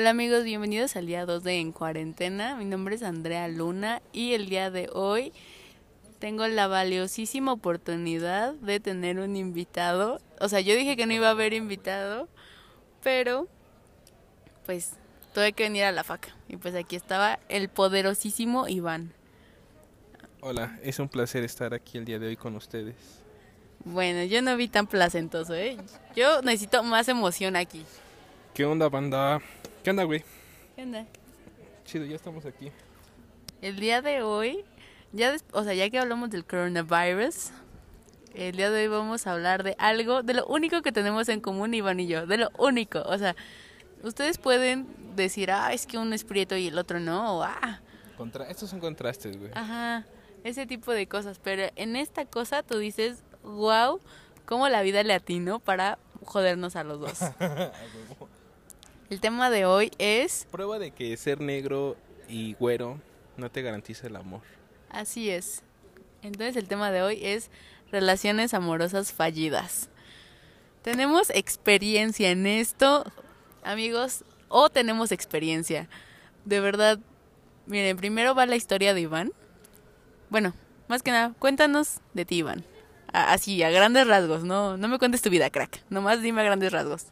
Hola amigos, bienvenidos al día 2 de En Cuarentena. Mi nombre es Andrea Luna y el día de hoy tengo la valiosísima oportunidad de tener un invitado. O sea, yo dije que no iba a haber invitado, pero pues tuve que venir a la faca. Y pues aquí estaba el poderosísimo Iván. Hola, es un placer estar aquí el día de hoy con ustedes. Bueno, yo no vi tan placentoso, ¿eh? Yo necesito más emoción aquí. ¿Qué onda, banda? ¿Qué onda, güey? ¿Qué onda? Chido, ya estamos aquí. El día de hoy, ya o sea, ya que hablamos del coronavirus, el día de hoy vamos a hablar de algo, de lo único que tenemos en común Iván y yo, de lo único. O sea, ustedes pueden decir, ah, es que uno es prieto y el otro no, o ah, Contra... Estos son contrastes, güey. ajá, ese tipo de cosas. Pero en esta cosa tú dices, wow, cómo la vida le atinó para jodernos a los dos. El tema de hoy es, Prueba de que ser negro y güero no te garantiza el amor. así es. Entonces el tema de hoy es relaciones amorosas fallidas. ¿Tenemos experiencia en esto, amigos? ¿O tenemos experiencia? De verdad, miren, primero va la historia de Iván. Bueno, más que nada, cuéntanos de ti, Iván. A- Así, a grandes rasgos, no, no me cuentes tu vida, crack. Nomás dime a grandes rasgos.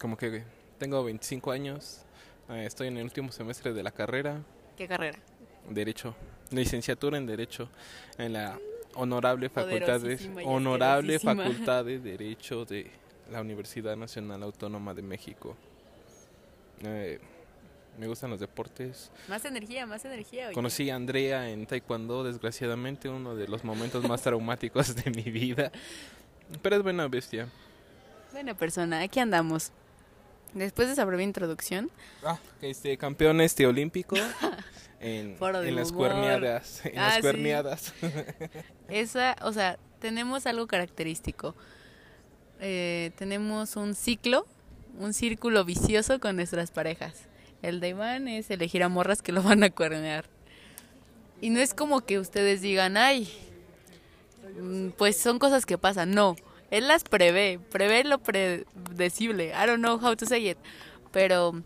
Como que, güey, tengo 25 años, eh, estoy en el último semestre de la carrera, ¿Qué carrera? Derecho, licenciatura en Derecho, en la honorable facultad de, honorable facultad de Derecho de la Universidad Nacional Autónoma de México. Eh, me gustan los deportes. Más energía, más energía. oye. Conocí a Andrea en Taekwondo, desgraciadamente, uno de los momentos más traumáticos de mi vida. Pero es buena bestia. Buena persona, aquí andamos. Después de esa breve introducción, Ah, este campeón este olímpico en, las humor. cuerneadas, en Ah, las sí. cuerneadas. esa, o sea, tenemos algo característico. Eh, tenemos un ciclo, un círculo vicioso con nuestras parejas. El de Iván es elegir a morras que lo van a cuernear. Y no es como que ustedes digan, ay, mm, pues son cosas que pasan. No, él las prevé, prevé lo predecible. I don't know how to say it. Pero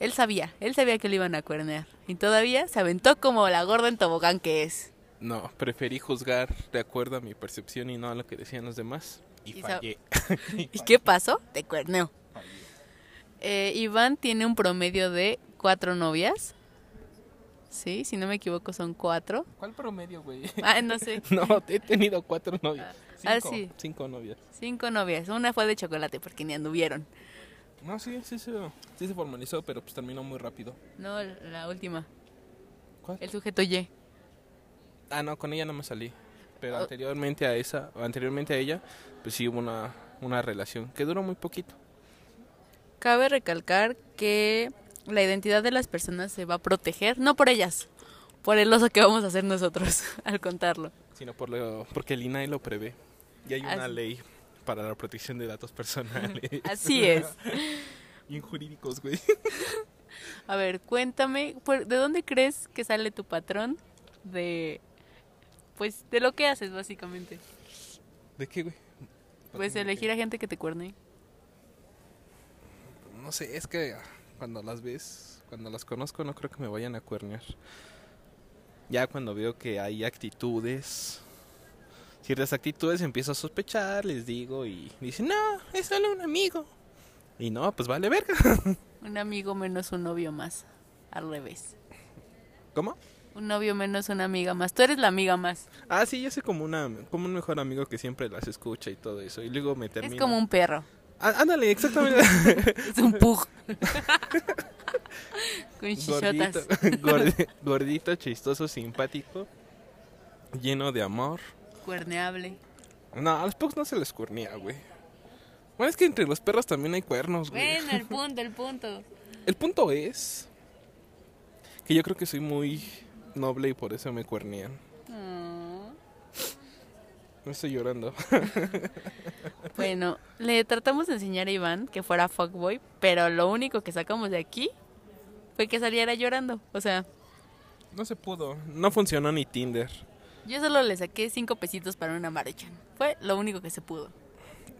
él sabía, él sabía que lo iban a cuernear. Y todavía se aventó como la gorda en tobogán que es. No, preferí juzgar de acuerdo a mi percepción y no a lo que decían los demás. Y, Y fallé. ¿Y qué pasó? Te cuerneo. Eh, Iván tiene un promedio de cuatro novias. Sí, si no me equivoco son cuatro. ¿Cuál promedio, güey? Ah, no sé. No, he tenido cuatro novias. Ah, Cinco, sí. Cinco novias. Cinco novias. Una fue de chocolate porque ni anduvieron. No, sí, sí, sí, sí se formalizó, pero pues terminó muy rápido. No, la última. ¿Cuál? El sujeto Y. Ah, no, con ella no me salí. Pero Oh. anteriormente a esa, anteriormente a ella, pues sí hubo una, una relación que duró muy poquito. Cabe recalcar que la identidad de las personas se va a proteger, no por ellas, por el oso que vamos a hacer nosotros al contarlo. Sino por lo, porque el INAI lo prevé. Y hay una ley para la protección de datos personales. Así es. Bien jurídicos, güey. A ver, cuéntame, ¿por- ¿de dónde crees que sale tu patrón de, pues, de lo que haces básicamente? ¿De qué, güey? Pues elegir a gente que te cuerne. No sé, es que cuando las ves, cuando las conozco, no creo que me vayan a cuernear. Ya cuando veo que hay actitudes, ciertas actitudes, empiezo a sospechar, les digo y dicen, no, es solo un amigo. Y no, pues vale verga. Un amigo menos un novio más, al revés. ¿Cómo? Un novio menos una amiga más. Tú eres la amiga más. Ah, sí, yo soy como, una, como un mejor amigo que siempre las escucha y todo eso. Y luego me termina. Es como un perro. Ah, ándale, exactamente. Es un pug. Con gordito, chichotas. gordi- gordito, chistoso, simpático, lleno de amor. Cuerneable. No, a los pugs no se les cuernea, güey. Bueno, es que entre los perros también hay cuernos, güey. Bueno, el punto, el punto. El punto es que yo creo que soy muy noble y por eso me cuernean. No estoy llorando. Bueno, le tratamos de enseñar a Iván que fuera fuckboy, pero lo único que sacamos de aquí fue que saliera llorando. O sea, No se pudo. No funcionó ni Tinder. yo solo le saqué cinco pesitos para una maruchan. Fue lo único que se pudo.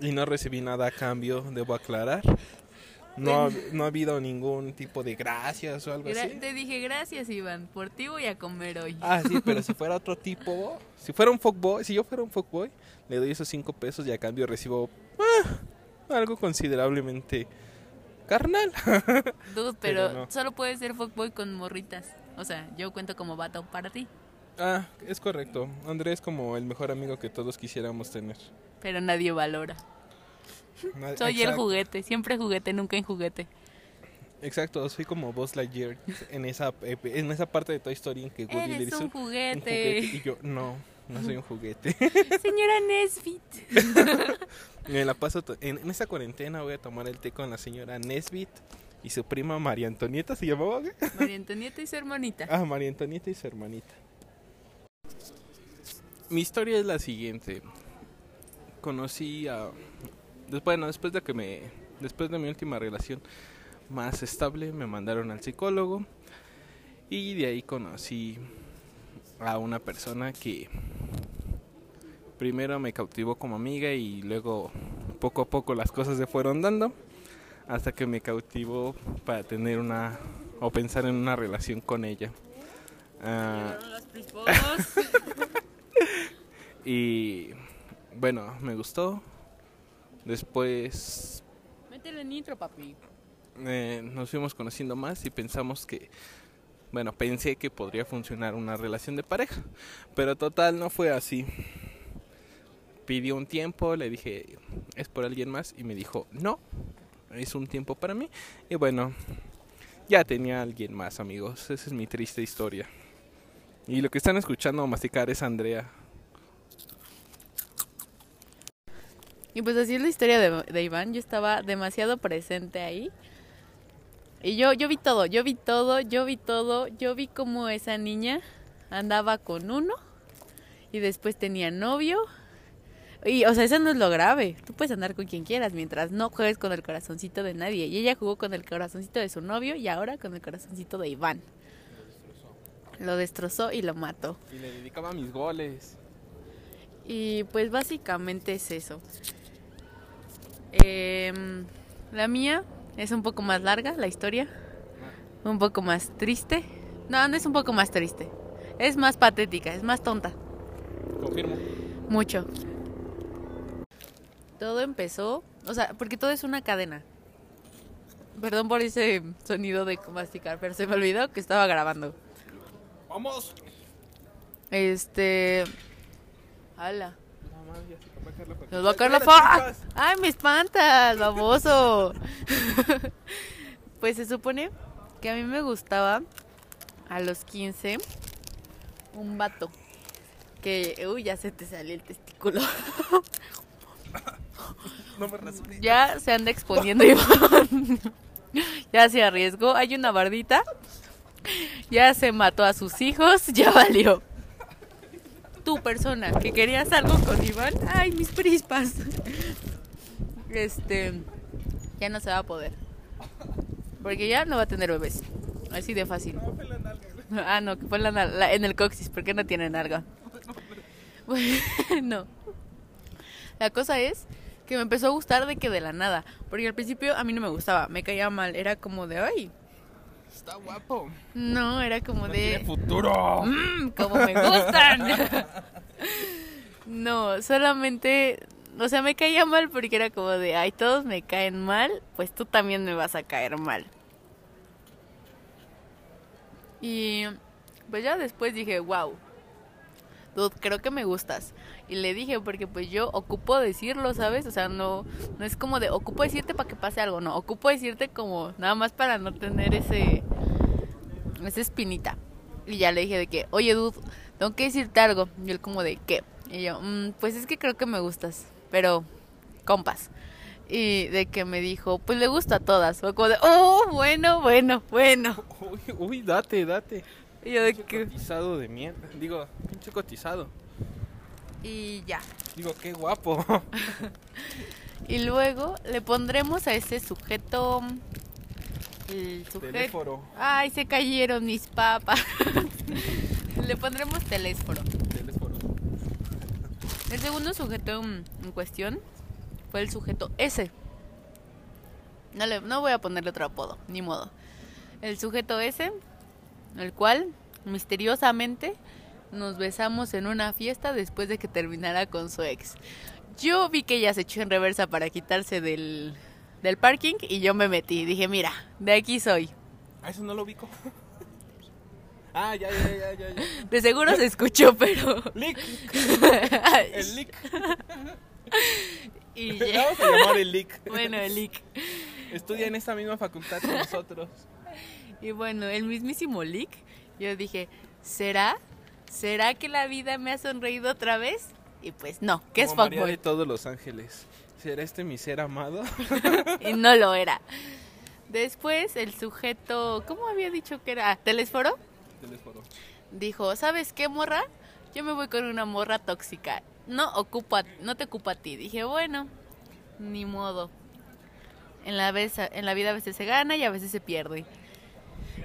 Y no recibí nada a cambio, debo aclarar. No, ha- no ha habido ningún tipo de gracias o algo Gra- así. Te dije gracias, Iván. Por ti voy a comer hoy. Ah, sí, pero si fuera otro tipo, si fuera un fuckboy, si yo fuera un fuckboy, le doy esos cinco pesos y a cambio recibo ah, algo considerablemente carnal. Dude, pero pero, no. solo puedes ser fuckboy con morritas. O sea, yo cuento como vato para ti. Ah, es correcto. Andrés es como el mejor amigo que todos quisiéramos tener. Pero nadie valora. Soy el juguete. Siempre juguete, nunca en juguete. Exacto, soy como Buzz Lightyear en esa en esa parte de Toy Story en que Woody le dice un "Un juguete. y yo no, no soy un juguete. Señora Nesbit. Me la paso en, en esta cuarentena voy a tomar el té con la señora Nesbit y su prima María Antonieta se llamaba. María Antonieta y su hermanita. Ah, María Antonieta y su hermanita. Mi historia es la siguiente. Conocí a bueno, después de que me después de mi última relación más estable me mandaron al psicólogo y de ahí conocí a una persona que primero me cautivó como amiga y luego poco a poco las cosas se fueron dando hasta que me cautivó para tener una o pensar en una relación con ella. Ah, y bueno, me gustó. Después Métele nitro, papi. eh, nos fuimos conociendo más y pensamos que, bueno, pensé que podría funcionar una relación de pareja, pero total no fue así. Pidió un tiempo, le dije, ¿es por alguien más? Y me dijo, no, es un tiempo para mí. Y bueno, ya tenía alguien más, amigos. Esa es mi triste historia. Y lo que están escuchando masticar es Andrea. Y pues así es la historia de, de Iván. Yo estaba demasiado presente ahí. Y yo, yo vi todo, yo vi todo, yo vi todo. Yo vi cómo esa niña andaba con uno y después tenía novio. Y, o sea, eso no es lo grave. Tú puedes andar con quien quieras mientras no juegues con el corazoncito de nadie. Y ella jugó con el corazoncito de su novio y ahora con el corazoncito de Iván. Lo destrozó y lo mató. Y le dedicaba mis goles. Y pues básicamente es eso. Em, la mía es un poco más larga, la historia. Un poco más triste. No, no es un poco más triste. Es más patética, es más tonta. Confirmo. Mucho. Todo empezó, o sea, porque todo es una cadena. Perdón por ese sonido de masticar, pero se me olvidó que estaba grabando. ¡Vamos! Este... Hala. A caer la factura. Nos va a caer la Espera, fa. ¡Ay, me espantas, baboso! pues se supone que a mí me gustaba a los 15 un vato. Que, uy, ya se te salió el testículo. No me ya se anda exponiendo Iván. ya se arriesgó. Hay una bardita. Ya se mató a sus hijos. Ya valió. Tu persona que querías algo con Iván. Ay, mis prispas. Este. Ya no se va a poder. Porque ya no va a tener bebés. Así de fácil. Ah, no, que fue en, la la- en el coxis. porque no tiene nalga? Bueno. La cosa es que me empezó a gustar de que de la nada. Porque al principio a mí no me gustaba. Me caía mal. Era como de, ay. Está guapo. No, era como de. futuro. Mmm, como me gustan. no, solamente. O sea, me caía mal porque era como de, ay, todos me caen mal, pues tú también me vas a caer mal. Y pues ya después dije, wow, dude, creo que me gustas. Y le dije, porque pues yo ocupo decirlo, ¿sabes? O sea, no, no es como de, ocupo decirte para que pase algo, no, ocupo decirte como nada más para no tener ese, esa espinita. Y ya le dije de que, oye, dude, tengo que decirte algo. Y él como de, ¿qué? Y yo, "Mm, pues es que creo que me gustas, pero compas. Y de que me dijo, pues le gusta a todas. Fue como de, oh, bueno, bueno, bueno. Uy, uy, date, date. Y yo de que, cotizado de mierda. Digo, pinche cotizado. y ya. Digo, qué guapo. Y luego le pondremos a ese sujeto. El sujeto. Ay, se cayeron mis papas. le pondremos telésforo. Teléfono. El segundo sujeto en, cuestión fue el sujeto S. No, le, no voy a ponerle otro apodo, ni modo. El sujeto ese, el cual misteriosamente nos besamos en una fiesta después de que terminara con su ex. Yo vi que ella se echó en reversa para quitarse del, del parking y yo me metí. Dije, mira, de aquí soy. Ah, eso no lo ubico. ah, ya, ya, ya, ya, ya. De seguro se escuchó, pero... Lick. El Lick. y ya- Vamos a llamar el Lick. Bueno, el Lick. Estudia en esta misma facultad que nosotros. Y bueno, el mismísimo Lick, yo dije, ¿será? ¿Será que la vida me ha sonreído otra vez? Y pues no, que es María fuckboy. de todos los ángeles. ¿Será este mi ser amado? Y no lo era. Después el sujeto, ¿cómo había dicho que era? ¿Telesforo? Teléfono. Dijo, ¿sabes qué, morra? Yo me voy con una morra tóxica. No ocupa, no te ocupa a ti. Dije, bueno, ni modo. En la, vez, en la vida a veces se gana y a veces se pierde.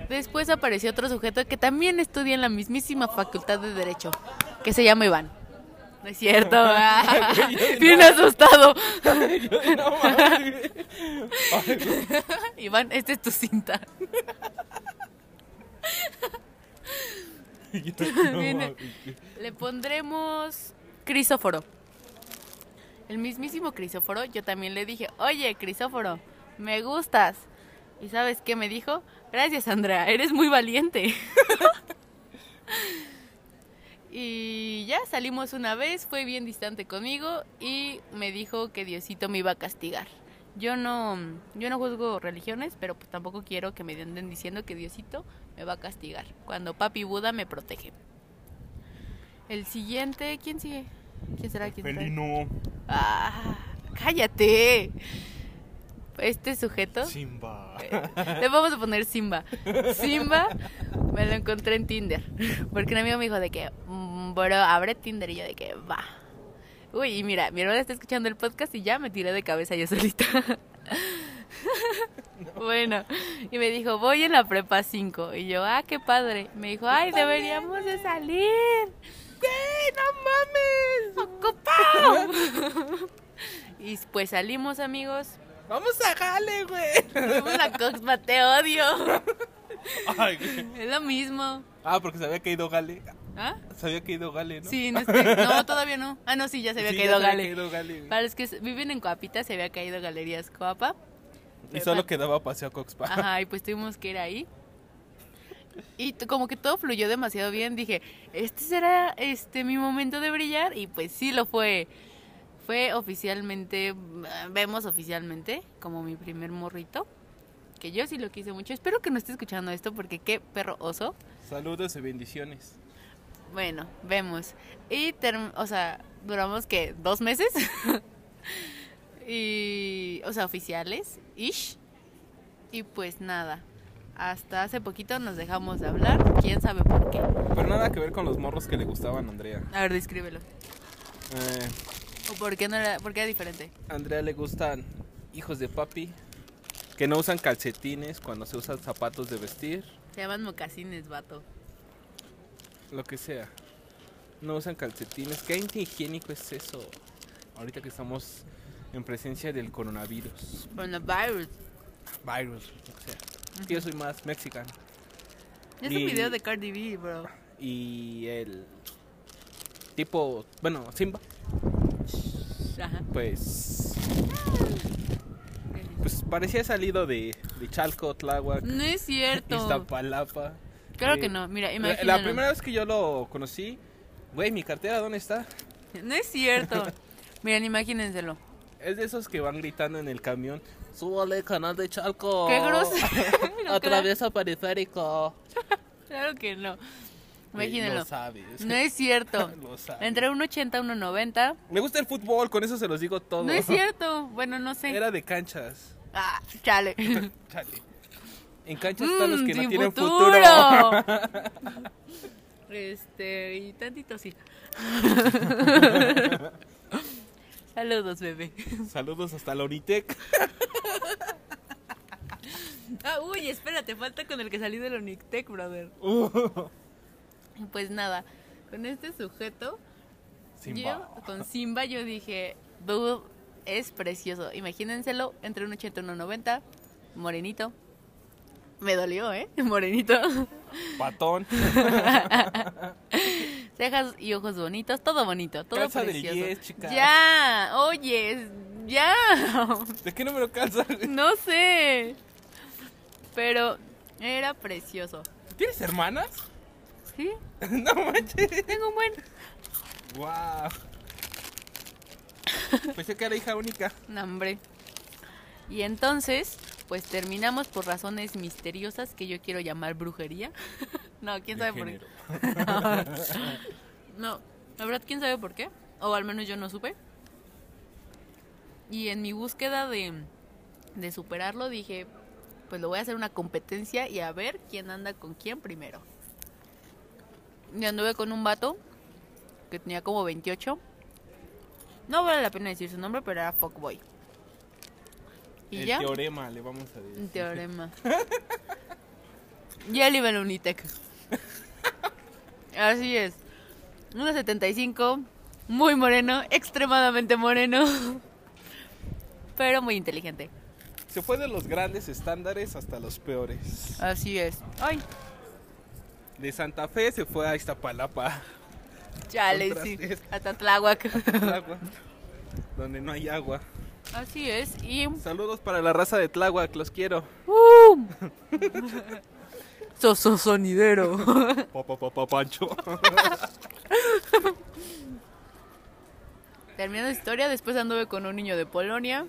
Después apareció otro sujeto que también estudia en la mismísima facultad de Derecho, que se llama Iván. No es cierto. ah, Bien asustado. Iván, esta es tu cinta. Le pondremos Crisóforo. El mismísimo Crisóforo, yo también le dije, oye, Crisóforo, me gustas. ¿Y sabes qué me dijo? Gracias, Andrea, eres muy valiente. y ya salimos una vez, fue bien distante conmigo y me dijo que Diosito me iba a castigar. Yo no, yo no juzgo religiones, pero pues tampoco quiero que me anden diciendo que Diosito me va a castigar. Cuando Papi Buda me protege. El siguiente, ¿quién sigue? ¿Quién será? ¿Quién será? Felino. Ah, cállate. Este sujeto, Simba. le vamos a poner Simba. Simba me lo encontré en Tinder. Porque un amigo me dijo de que, mm, bro, abre Tinder y yo de que va. Uy, y mira, mi hermana está escuchando el podcast y ya me tiré de cabeza yo solita. Bueno, y me dijo, voy en la prepa 5. Y yo, ah, qué padre. Me dijo, ay, deberíamos de salir. ¡No mames! ¡Ocupado! y pues salimos, amigos. Vamos a jale, güey. Fuimos a Coxpa, te odio. Ay, güey. Es lo mismo. Ah, porque se había caído Gale. ¿Ah? Se había caído Gale, ¿no? Sí, no, es que- no, todavía no. Ah, no, sí, ya se había Sí, caído ya se Gale. había caído Gale, güey. Para los que viven en Coapita, se había caído Galerías Coapa. Y solo quedaba paseo a Coxpa. Ajá, y pues tuvimos que ir ahí. Y como que todo fluyó demasiado bien, dije, este será este mi momento de brillar y pues sí lo fue. Fue oficialmente, mm, vemos oficialmente como mi primer morrito, que yo sí lo quise mucho. Espero que no esté escuchando esto porque qué perro oso. Saludos y bendiciones. Bueno, vemos. Y, o sea, duramos que dos meses. y, o sea, oficiales, ish. Y pues nada, hasta hace poquito nos dejamos de hablar, quién sabe por qué. Pero nada que ver con los morros que le gustaban a Andrea. A ver, descríbelo. Eh, ¿O por qué no era, por qué era diferente? a Andrea le gustan hijos de papi que no usan calcetines cuando se usan zapatos de vestir, Se llaman mocasines, vato. lo que sea. No usan calcetines. ¿Qué antihigiénico es eso? Ahorita que estamos en presencia del coronavirus. Coronavirus. Virus, lo que sea. Yo soy más mexicano. Es Y- un video de Cardi B, bro. Y el tipo, bueno, Simba, Ajá. pues pues parecía salido de, de Chalco, Tláhuac, No es cierto. Iztapalapa. Claro Eh, que no, mira, imagínate. la primera vez que yo lo conocí, güey, mi cartera, ¿dónde está? No es cierto. Miren, imagínenselo. Es de esos que van gritando en el camión. Súbale, canal de Chalco. ¡Qué grosero! Atraviesa periférico. Claro que no. Imagínenlo. Lo sabes. No es cierto. Lo sabes. Entre un 80 y un 90. Me gusta el fútbol, con eso se los digo todo. No es cierto. Bueno, no sé. Era de canchas. Ah, chale. Chale. En canchas están los Mm, que no tienen futuro. futuro. este, y tantito sí. Saludos, bebé. Saludos hasta la Unitec. Ah, uy, espérate, falta con el que salí del Onictec, brother. Pues nada, con este sujeto, Simba. yo, con Simba, yo dije, dude, es precioso. Imagínenselo, entre un 80 y un 90, morenito. Me dolió, ¿eh? Morenito. Patón. Cejas y ojos bonitos, todo bonito, todo Calza del precioso. 10, chicas. Ya, oye, ya. ¿De qué número calza? No sé. Pero era precioso. ¿Tienes hermanas? ¿Sí? no manches. Tengo un buen. Wow. Pensé que era hija única. No, hombre. Y entonces, pues terminamos por razones misteriosas que yo quiero llamar brujería. no, quién sabe por qué. No, la verdad, quién sabe por qué. O al menos yo no supe. Y en mi búsqueda de, de superarlo dije, pues lo voy a hacer una competencia y a ver quién anda con quién primero. Y anduve con un vato que tenía como 28. No vale la pena decir su nombre, pero era fuckboy. Y El ya, teorema le vamos a decir. un teorema. ya él iba en la Unitec. Así es. 1.75, muy moreno, extremadamente moreno, pero muy inteligente. Se fue de los grandes estándares hasta los peores. Así es. Ay, De Santa Fe se fue a Iztapalapa, chale, sí. Hasta Tláhuac. Donde no hay agua. Así es. Y. Saludos para la raza de Tláhuac, los quiero. ¡Uh! Soso sonidero. Pancho. Terminando la historia, después anduve con un niño de Polonia.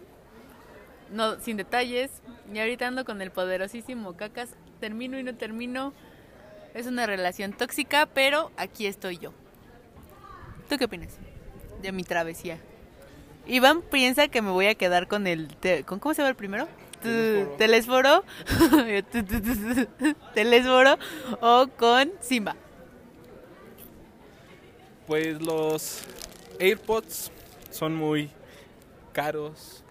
No, sin detalles. Y ahorita ando con el poderosísimo Cacas. Termino y no termino. Es una relación tóxica, pero aquí estoy yo. ¿Tú qué opinas de mi travesía? Iván piensa que me voy a quedar con el... te- ¿con ¿Cómo se llama el primero? Telésforo. Telésforo. O con Simba. Pues los AirPods son muy caros.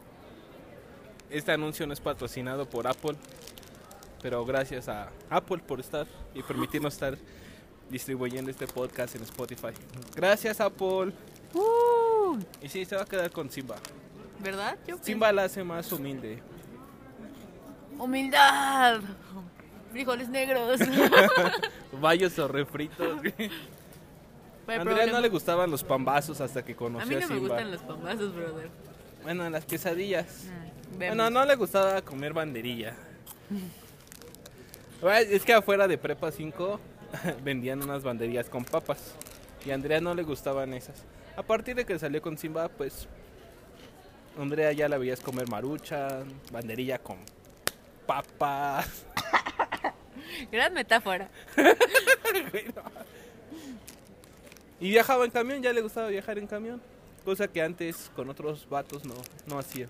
Este anuncio no es patrocinado por Apple, pero gracias a Apple por estar y permitirnos estar distribuyendo este podcast en Spotify. Gracias Apple. Uh, Y sí, se va a quedar con Simba. ¿Verdad? Yo Simba la hace más humilde. Humildad. Frijoles negros. Bayos o refritos. A Andrea no le gustaban los pambazos hasta que A conoció mí a, no me Simba. gustan los pambazos, brother. Bueno, las quesadillas. Vemos. Bueno, no le gustaba comer banderilla. Es que afuera de Prepa 5 vendían unas banderillas con papas. Y a Andrea no le gustaban esas. A partir de que salió con Simba, pues. Andrea ya la veías comer marucha, banderilla con papas. Gran metáfora. Y viajaba en camión, ya le gustaba viajar en camión. Cosa que antes con otros vatos no, no hacía.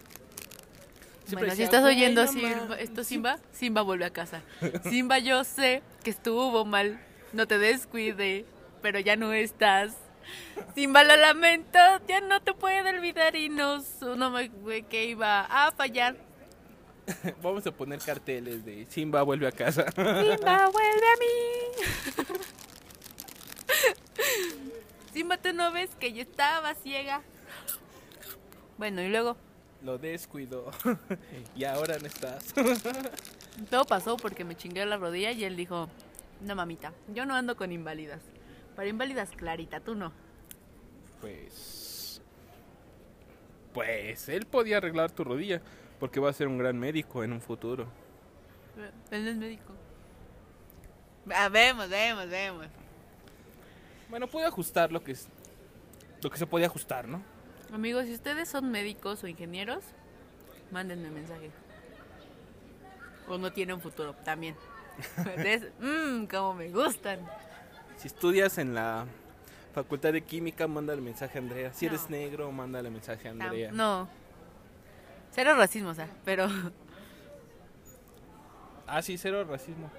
Siempre bueno, si estás "Güey, oyendo Simba- mames". esto, Simba, Simba vuelve a casa. Simba, yo sé que estuvo mal. No te descuide, pero ya no estás. Simba, lo lamento, ya no te puedo olvidar y no, su- no me que iba a fallar. Vamos a poner carteles de Simba vuelve a casa. Simba, vuelve a mí. Simba, tú no ves que yo estaba ciega. Bueno, y luego Lo descuidó. y ahora no estás. todo pasó porque me chingué la rodilla y él dijo, no mamita, yo no ando con inválidas. Para inválidas clarita, tú no. pues. Pues él podía arreglar tu rodilla. Porque va a ser un gran médico en un futuro. Él no es médico. Ah, vemos, vemos, vemos. Bueno, puede ajustar lo que es. Lo que se podía ajustar, ¿no? Amigos, si ustedes son médicos o ingenieros, mándenme mensaje. O no tienen futuro, también. Mmm, como me gustan. Si estudias en la facultad de química, mándale mensaje a Andrea. Si eres negro, mándale mensaje a Andrea. No. Cero racismo, o sea, pero Ah, sí, cero racismo.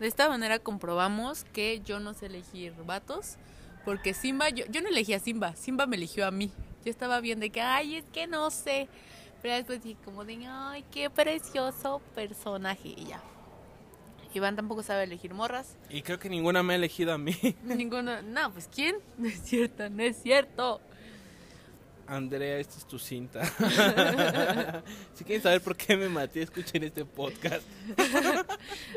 de esta manera comprobamos que yo no sé elegir vatos. Porque Simba, yo, yo no elegí a Simba, Simba me eligió a mí. Yo estaba bien de que, ay, es que no sé. Pero después dije como de, ay, qué precioso personaje. Y ya. Iván tampoco sabe elegir morras. Y creo que ninguna me ha elegido a mí. Ninguno. No, pues ¿quién? No es cierto, no es cierto. Andrea, esta es tu cinta. si quieren saber por qué me maté, escuchen este podcast.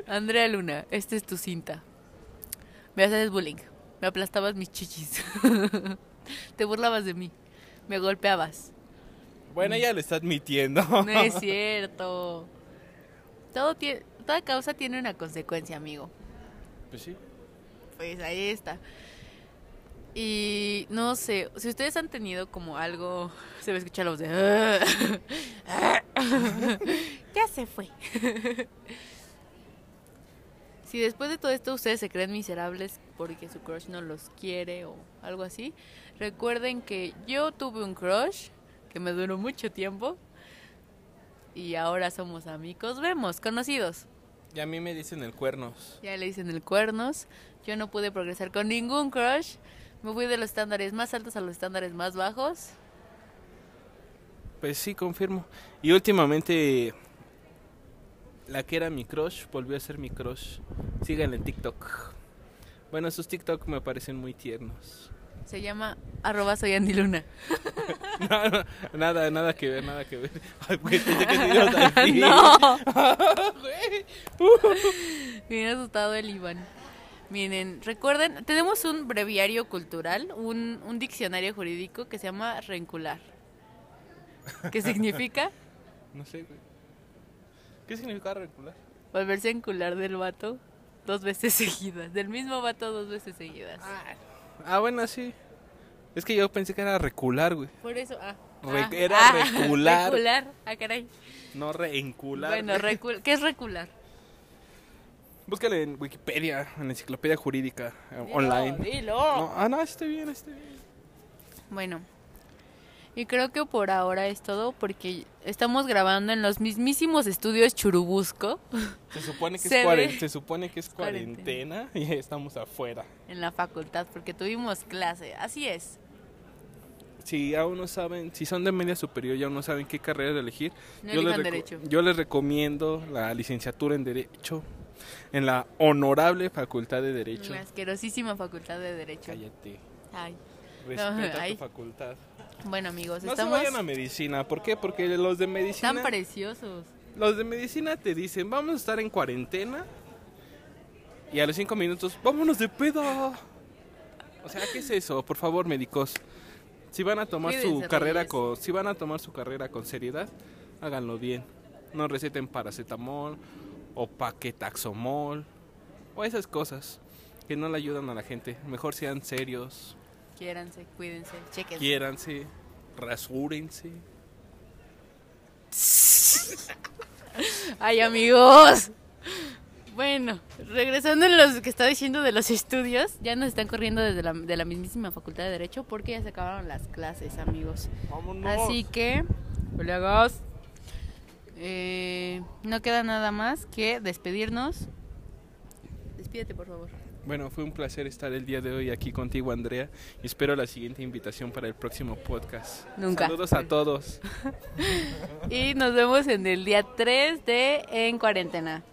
Andrea Luna, esta es tu cinta. Me haces bullying. Me aplastabas mis chichis. Te burlabas de mí. Me golpeabas. Bueno, ella lo está admitiendo. No es cierto. Todo tiene, toda causa tiene una consecuencia, amigo. Pues sí. Pues ahí está. Y no sé, si ustedes han tenido como algo, se va a escuchar la voz de... ya se fue. si después de todo esto ustedes se creen miserables porque su crush no los quiere o algo así, recuerden que yo tuve un crush que me duró mucho tiempo y ahora somos amigos, vemos, conocidos. Y a mí me dicen el cuernos. Ya le dicen el cuernos. Yo no pude progresar con ningún crush. Me fui de los estándares más altos a los estándares más bajos. Pues sí, confirmo. Y últimamente la que era mi crush volvió a ser mi crush. Síganle en TikTok. Bueno, sus TikTok me parecen muy tiernos. Se llama arroba soy Andy Luna. No, no, nada, nada que ver, nada que ver. Ay, güey, pensé que te ibas no. Bien asustado el Iván. Miren, recuerden, tenemos un breviario cultural, un, un diccionario jurídico que se llama reencular. ¿Qué significa? No sé, güey. ¿Qué significa recular? Volverse a encular del vato dos veces seguidas. Del mismo vato dos veces seguidas. Ah, bueno, sí. Es que yo pensé que era recular, güey. Por eso, ah. Re- ah, era ah, recular. Recular, ah, caray. No reencular. Bueno, recul ¿qué es recular? Búscale en Wikipedia, en la enciclopedia jurídica eh, Dilo, online. Dilo. No, ah, no, esté bien, esté bien. Bueno, y creo que por ahora es todo porque estamos grabando en los mismísimos estudios Churubusco, Se supone que, Se es, cuaren- se supone que es cuarentena y estamos afuera. en la facultad, porque tuvimos clase. Así es. Si aún no saben, si son de media superior y aún no saben qué carrera elegir, No yo, les derecho. yo les recomiendo la licenciatura en Derecho en la honorable Facultad de Derecho. La asquerosísima facultad de Derecho. Cállate. Ay. Respeta ay. tu facultad. Bueno, amigos, No se estamos vayan a medicina. ¿Por qué? Porque los de medicina. tan preciosos. Los de medicina te dicen, vamos a estar en cuarentena. Y a los cinco minutos, vámonos de pedo. O sea, ¿qué es eso? Por favor, médicos. Si van a tomar su carrera reyes. con, si van a tomar su carrera con seriedad, háganlo bien. No receten paracetamol o paquetaxomol o esas cosas que no le ayudan a la gente. Mejor sean serios, Quiéranse, cuídense, chequen. quiéranse, rasúrense. Ay, amigos. Bueno, regresando en los que estaba diciendo de los estudios, ya nos están corriendo desde la, de la mismísima Facultad de Derecho porque ya se acabaron las clases, amigos. Vámonos. Así que, colegas, eh, no queda nada más que despedirnos. Despídete, por favor. Bueno, fue un placer estar el día de hoy aquí contigo, Andrea. Y espero la siguiente invitación para el próximo podcast. Nunca. Saludos a todos. Y nos vemos en el día 3 de En Cuarentena.